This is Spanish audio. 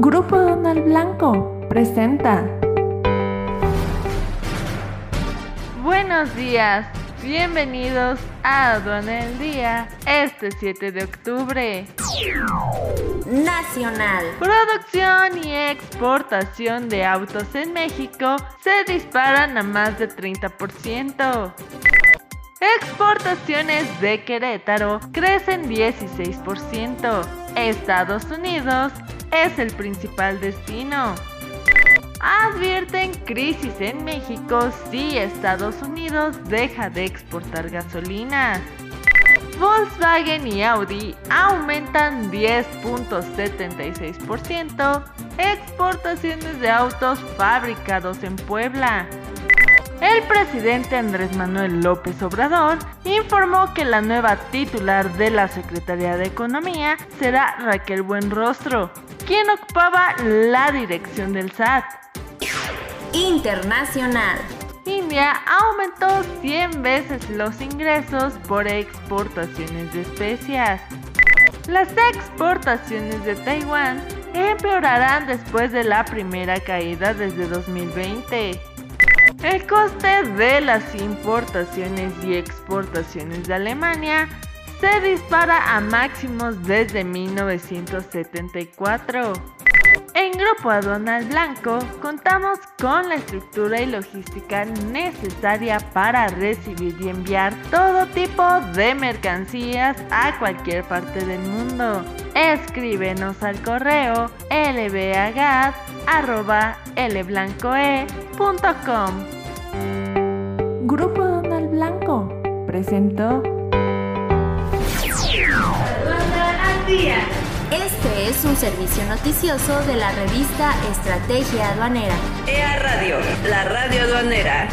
Grupo Donald Blanco presenta. Buenos días, bienvenidos a Aduana Día, este 7 de octubre. Nacional. Producción y exportación de autos en México se disparan a más de 30%. Exportaciones de Querétaro crecen 16%. Estados Unidos es el principal destino. Advierten crisis en México si Estados Unidos deja de exportar gasolina. Volkswagen y Audi aumentan 10.76% exportaciones de autos fabricados en Puebla. El presidente Andrés Manuel López Obrador informó que la nueva titular de la Secretaría de Economía será Raquel Buenrostro, quien ocupaba la dirección del SAT. Internacional. India aumentó 100 veces los ingresos por exportaciones de especias. Las exportaciones de Taiwán empeorarán después de la primera caída desde 2020. El coste de las importaciones y exportaciones de Alemania se dispara a máximos desde 1974. En Grupo Aduanal Blanco contamos con la estructura y logística necesaria para recibir y enviar todo tipo de mercancías a cualquier parte del mundo. Escríbenos al correo lbagaz.lblancoe.com. Grupo Donald Blanco presentó. Este es un servicio noticioso de la revista Estrategia Aduanera. EA Radio, la radio aduanera.